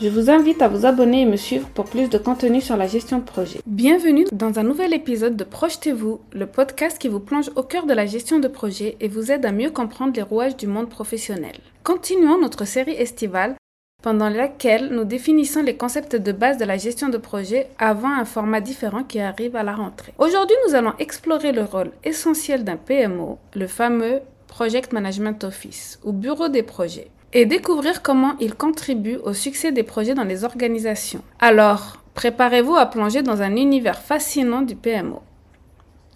Je vous invite à vous abonner et me suivre pour plus de contenu sur la gestion de projet. Bienvenue dans un nouvel épisode de Projetez-vous, le podcast qui vous plonge au cœur de la gestion de projet et vous aide à mieux comprendre les rouages du monde professionnel. Continuons notre série estivale pendant laquelle nous définissons les concepts de base de la gestion de projet avant un format différent qui arrive à la rentrée. Aujourd'hui, nous allons explorer le rôle essentiel d'un PMO, le fameux Project Management Office ou Bureau des projets, et découvrir comment il contribue au succès des projets dans les organisations. Alors, préparez-vous à plonger dans un univers fascinant du PMO.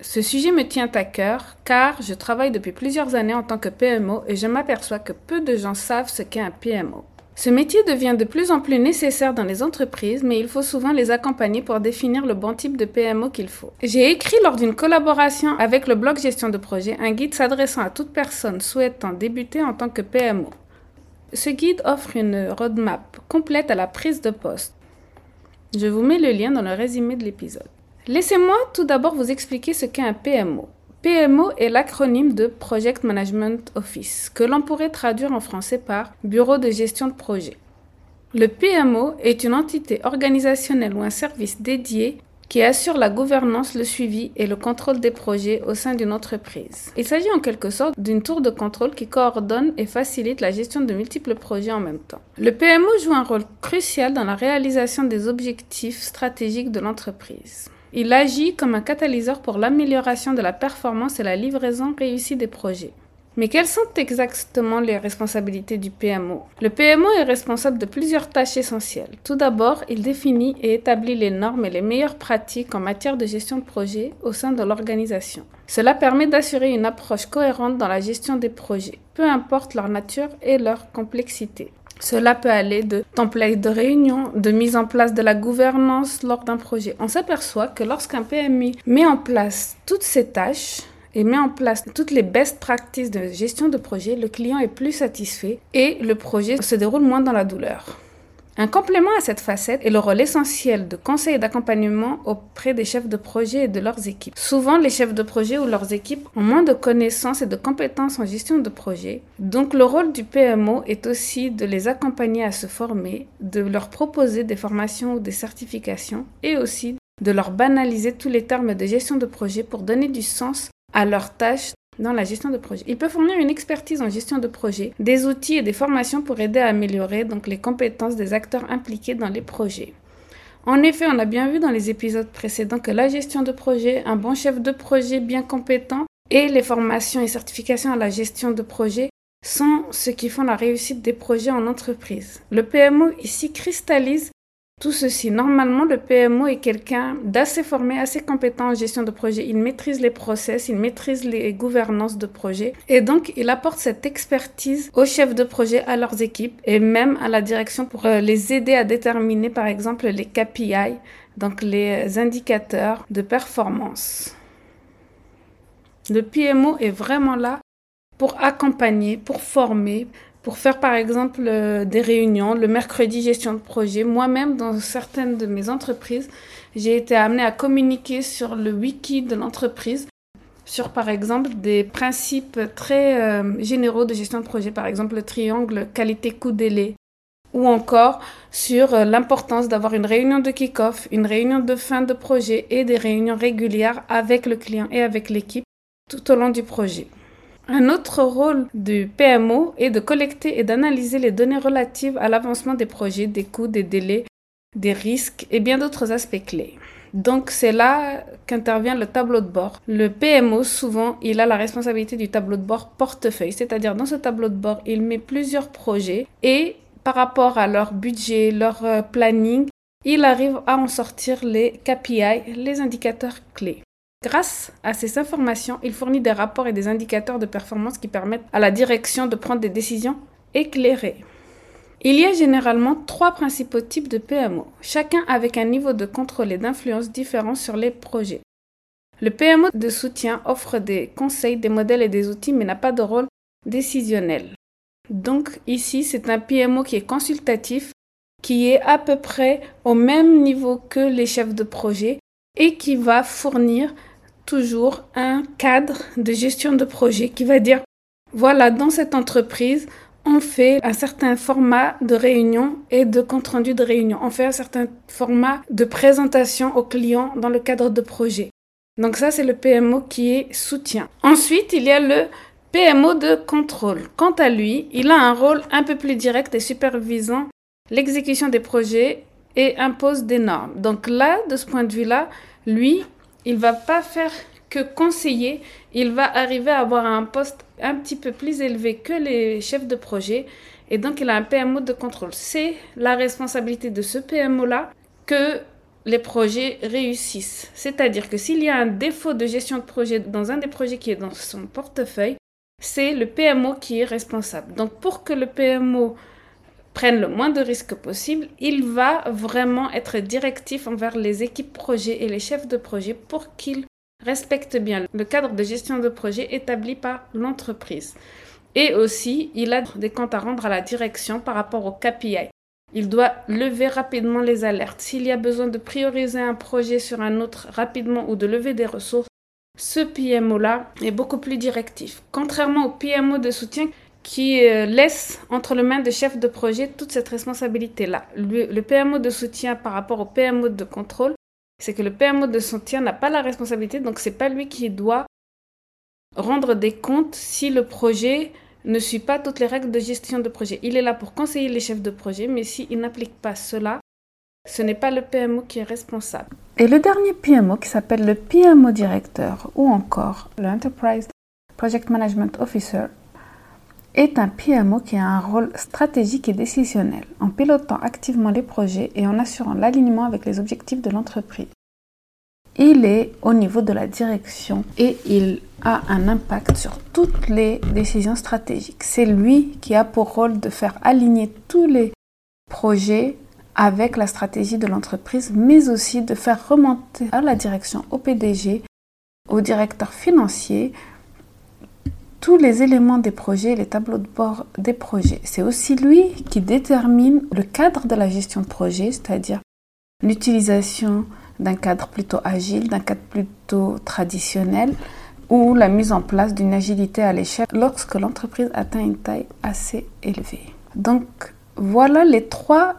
Ce sujet me tient à cœur car je travaille depuis plusieurs années en tant que PMO et je m'aperçois que peu de gens savent ce qu'est un PMO. Ce métier devient de plus en plus nécessaire dans les entreprises, mais il faut souvent les accompagner pour définir le bon type de PMO qu'il faut. J'ai écrit lors d'une collaboration avec le blog Gestion de projet un guide s'adressant à toute personne souhaitant débuter en tant que PMO. Ce guide offre une roadmap complète à la prise de poste. Je vous mets le lien dans le résumé de l'épisode. Laissez-moi tout d'abord vous expliquer ce qu'est un PMO. PMO est l'acronyme de Project Management Office, que l'on pourrait traduire en français par Bureau de gestion de projet. Le PMO est une entité organisationnelle ou un service dédié qui assure la gouvernance, le suivi et le contrôle des projets au sein d'une entreprise. Il s'agit en quelque sorte d'une tour de contrôle qui coordonne et facilite la gestion de multiples projets en même temps. Le PMO joue un rôle crucial dans la réalisation des objectifs stratégiques de l'entreprise. Il agit comme un catalyseur pour l'amélioration de la performance et la livraison réussie des projets. Mais quelles sont exactement les responsabilités du PMO Le PMO est responsable de plusieurs tâches essentielles. Tout d'abord, il définit et établit les normes et les meilleures pratiques en matière de gestion de projet au sein de l'organisation. Cela permet d'assurer une approche cohérente dans la gestion des projets, peu importe leur nature et leur complexité. Cela peut aller de templates de réunion, de mise en place de la gouvernance lors d'un projet. On s'aperçoit que lorsqu'un PMI met en place toutes ces tâches, et met en place toutes les best practices de gestion de projet, le client est plus satisfait et le projet se déroule moins dans la douleur. Un complément à cette facette est le rôle essentiel de conseil et d'accompagnement auprès des chefs de projet et de leurs équipes. Souvent, les chefs de projet ou leurs équipes ont moins de connaissances et de compétences en gestion de projet. Donc, le rôle du PMO est aussi de les accompagner à se former, de leur proposer des formations ou des certifications et aussi de leur banaliser tous les termes de gestion de projet pour donner du sens à leurs tâches dans la gestion de projet. Il peut fournir une expertise en gestion de projet, des outils et des formations pour aider à améliorer donc les compétences des acteurs impliqués dans les projets. En effet, on a bien vu dans les épisodes précédents que la gestion de projet, un bon chef de projet bien compétent et les formations et certifications à la gestion de projet sont ce qui font la réussite des projets en entreprise. Le PMO ici cristallise tout ceci, normalement, le PMO est quelqu'un d'assez formé, assez compétent en gestion de projet. Il maîtrise les process, il maîtrise les gouvernances de projet. Et donc, il apporte cette expertise aux chefs de projet, à leurs équipes et même à la direction pour euh, les aider à déterminer, par exemple, les KPI, donc les indicateurs de performance. Le PMO est vraiment là pour accompagner, pour former, pour faire par exemple euh, des réunions, le mercredi gestion de projet. Moi-même, dans certaines de mes entreprises, j'ai été amenée à communiquer sur le wiki de l'entreprise, sur par exemple des principes très euh, généraux de gestion de projet, par exemple le triangle qualité-coût-délai, ou encore sur euh, l'importance d'avoir une réunion de kick-off, une réunion de fin de projet et des réunions régulières avec le client et avec l'équipe tout au long du projet. Un autre rôle du PMO est de collecter et d'analyser les données relatives à l'avancement des projets, des coûts, des délais, des risques et bien d'autres aspects clés. Donc c'est là qu'intervient le tableau de bord. Le PMO, souvent, il a la responsabilité du tableau de bord portefeuille, c'est-à-dire dans ce tableau de bord, il met plusieurs projets et par rapport à leur budget, leur euh, planning, il arrive à en sortir les KPI, les indicateurs clés. Grâce à ces informations, il fournit des rapports et des indicateurs de performance qui permettent à la direction de prendre des décisions éclairées. Il y a généralement trois principaux types de PMO, chacun avec un niveau de contrôle et d'influence différent sur les projets. Le PMO de soutien offre des conseils, des modèles et des outils mais n'a pas de rôle décisionnel. Donc ici, c'est un PMO qui est consultatif, qui est à peu près au même niveau que les chefs de projet et qui va fournir toujours un cadre de gestion de projet qui va dire, voilà, dans cette entreprise, on fait un certain format de réunion et de compte rendu de réunion. On fait un certain format de présentation aux clients dans le cadre de projet. Donc ça, c'est le PMO qui est soutien. Ensuite, il y a le PMO de contrôle. Quant à lui, il a un rôle un peu plus direct et supervisant l'exécution des projets et impose des normes. Donc là, de ce point de vue-là, lui, il va pas faire que conseiller, il va arriver à avoir un poste un petit peu plus élevé que les chefs de projet et donc il a un PMO de contrôle. C'est la responsabilité de ce PMO-là que les projets réussissent. C'est-à-dire que s'il y a un défaut de gestion de projet dans un des projets qui est dans son portefeuille, c'est le PMO qui est responsable. Donc pour que le PMO prenne le moins de risques possible, il va vraiment être directif envers les équipes projets et les chefs de projet pour qu'ils respectent bien le cadre de gestion de projet établi par l'entreprise. Et aussi, il a des comptes à rendre à la direction par rapport au KPI. Il doit lever rapidement les alertes. S'il y a besoin de prioriser un projet sur un autre rapidement ou de lever des ressources, ce PMO-là est beaucoup plus directif. Contrairement au PMO de soutien qui euh, laisse entre les mains des chefs de projet toute cette responsabilité-là. Le, PMO de soutien par rapport au PMO de contrôle, c'est que le PMO de soutien n'a pas la responsabilité, donc c'est pas lui qui doit rendre des comptes si le projet ne suit pas toutes les règles de gestion de projet. Il est là pour conseiller les chefs de projet, mais s'il n'applique pas cela, ce n'est pas le PMO qui est responsable. Et le dernier PMO qui s'appelle le PMO directeur ou encore le Enterprise Project Management Officer est un PMO qui a un rôle stratégique et décisionnel en pilotant activement les projets et en assurant l'alignement avec les objectifs de l'entreprise. Il est au niveau de la direction et il a un impact sur toutes les décisions stratégiques. C'est lui qui a pour rôle de faire aligner tous les projets avec la stratégie de l'entreprise, mais aussi de faire remonter à la direction au PDG, au directeur financier, tous les éléments des projets, les tableaux de bord des projets. C'est aussi lui qui détermine le cadre de la gestion de projet, c'est-à-dire l'utilisation d'un cadre plutôt agile, d'un cadre plutôt traditionnel ou la mise en place d'une agilité à l'échelle lorsque l'entreprise atteint une taille assez élevée. Donc voilà les trois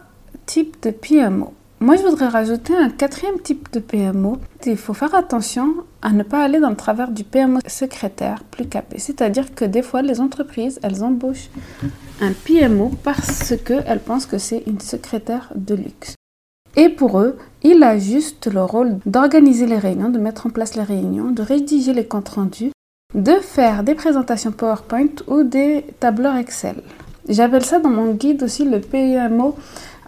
types de PMO. Moi, je voudrais rajouter un quatrième type de PMO. Il faut faire attention à ne pas aller dans le travers du PMO secrétaire plus capé. C'est-à-dire que des fois, les entreprises, elles embauchent un PMO parce qu'elles pensent que c'est une secrétaire de luxe. Et pour eux, il a juste le rôle d'organiser les réunions, de mettre en place les réunions, de rédiger les comptes rendus, de faire des présentations PowerPoint ou des tableurs Excel. J'appelle ça dans mon guide aussi le PMO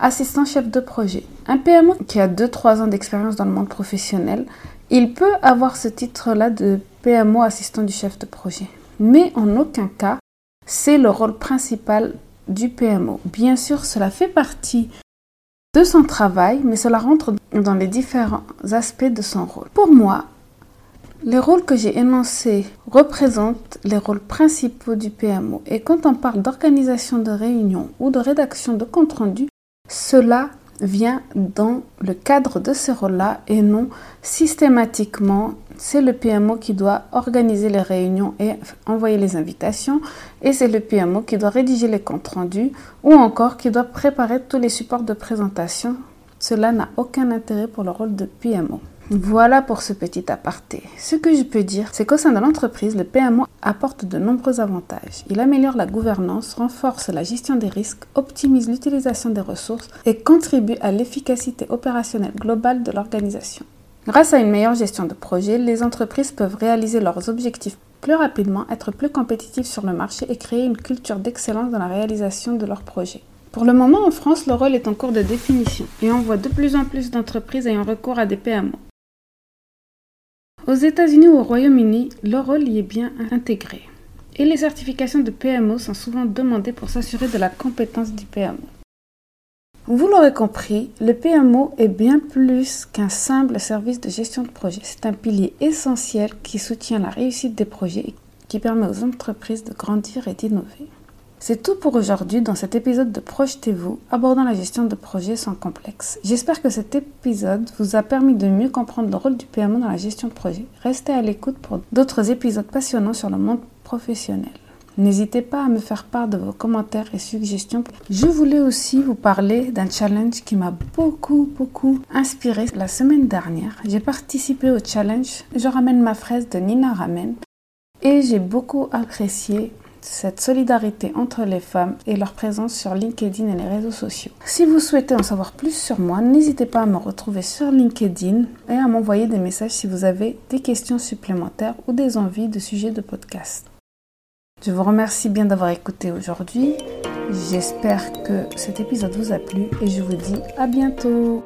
assistant chef de projet. Un PMO qui a 2-3 ans d'expérience dans le monde professionnel, il peut avoir ce titre-là de PMO assistant du chef de projet. Mais en aucun cas, c'est le rôle principal du PMO. Bien sûr, cela fait partie de son travail, mais cela rentre dans les différents aspects de son rôle. Pour moi, les rôles que j'ai énoncés représentent les rôles principaux du PMO. Et quand on parle d'organisation de réunions ou de rédaction de compte rendu, cela vient dans le cadre de ce rôle-là et non systématiquement, c'est le PMO qui doit organiser les réunions et envoyer les invitations et c'est le PMO qui doit rédiger les comptes rendus ou encore qui doit préparer tous les supports de présentation. Cela n'a aucun intérêt pour le rôle de PMO. Voilà pour ce petit aparté. Ce que je peux dire, c'est qu'au sein de l'entreprise, le PMO apporte de nombreux avantages. Il améliore la gouvernance, renforce la gestion des risques, optimise l'utilisation des ressources et contribue à l'efficacité opérationnelle globale de l'organisation. Grâce à une meilleure gestion de projet, les entreprises peuvent réaliser leurs objectifs plus rapidement, être plus compétitifs sur le marché et créer une culture d'excellence dans la réalisation de leurs projets. Pour le moment, en France, le rôle est en cours de définition et on voit de plus en plus d'entreprises ayant recours à des PMO. Aux États-Unis ou au Royaume-Uni, le rôle y est bien intégré. Et les certifications de PMO sont souvent demandées pour s'assurer de la compétence du PMO. Vous l'aurez compris, le PMO est bien plus qu'un simple service de gestion de projet. C'est un pilier essentiel qui soutient la réussite des projets et qui permet aux entreprises de grandir et d'innover. C'est tout pour aujourd'hui dans cet épisode de Projetez-vous, abordant la gestion de projets sans complexe. J'espère que cet épisode vous a permis de mieux comprendre le rôle du PMO dans la gestion de projet. Restez à l'écoute pour d'autres épisodes passionnants sur le monde professionnel. N'hésitez pas à me faire part de vos commentaires et suggestions. Je voulais aussi vous parler d'un challenge qui m'a beaucoup, beaucoup inspiré la semaine dernière. J'ai participé au challenge Je ramène ma fraise de Nina Ramen et j'ai beaucoup apprécié cette solidarité entre les femmes et leur présence sur LinkedIn et les réseaux sociaux. Si vous souhaitez en savoir plus sur moi, n'hésitez pas à me retrouver sur LinkedIn et à m'envoyer des messages si vous avez des questions supplémentaires ou des envies de sujets de podcast. Je vous remercie bien d'avoir écouté aujourd'hui. J'espère que cet épisode vous a plu et je vous dis à bientôt.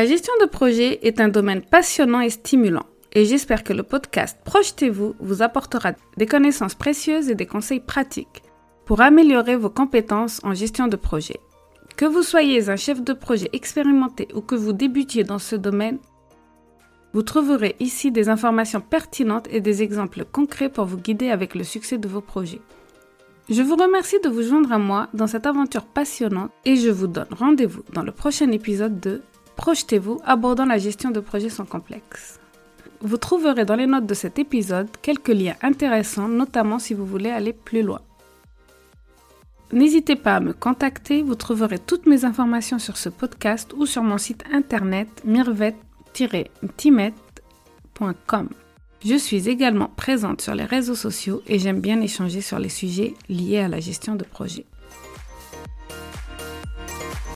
La gestion de projet est un domaine passionnant et stimulant et j'espère que le podcast Projetez-vous vous apportera des connaissances précieuses et des conseils pratiques pour améliorer vos compétences en gestion de projet. Que vous soyez un chef de projet expérimenté ou que vous débutiez dans ce domaine, vous trouverez ici des informations pertinentes et des exemples concrets pour vous guider avec le succès de vos projets. Je vous remercie de vous joindre à moi dans cette aventure passionnante et je vous donne rendez-vous dans le prochain épisode de Projetez-vous abordant la gestion de projets sans complexe. Vous trouverez dans les notes de cet épisode quelques liens intéressants, notamment si vous voulez aller plus loin. N'hésitez pas à me contacter, vous trouverez toutes mes informations sur ce podcast ou sur mon site internet mirvet-timet.com. Je suis également présente sur les réseaux sociaux et j'aime bien échanger sur les sujets liés à la gestion de projet.